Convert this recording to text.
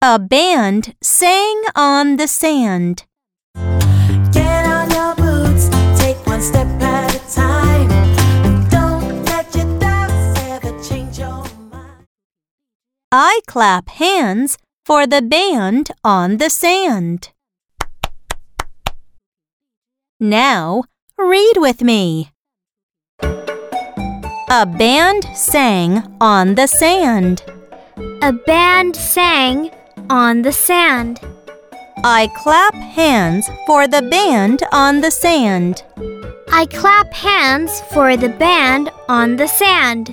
A band sang on the sand. Get on your boots, take one step at a time. Don't let your doubts ever change your mind. I clap hands for the band on the sand. Now, read with me. A band sang on the sand. A band sang on the sand. I clap hands for the band on the sand. I clap hands for the band on the sand.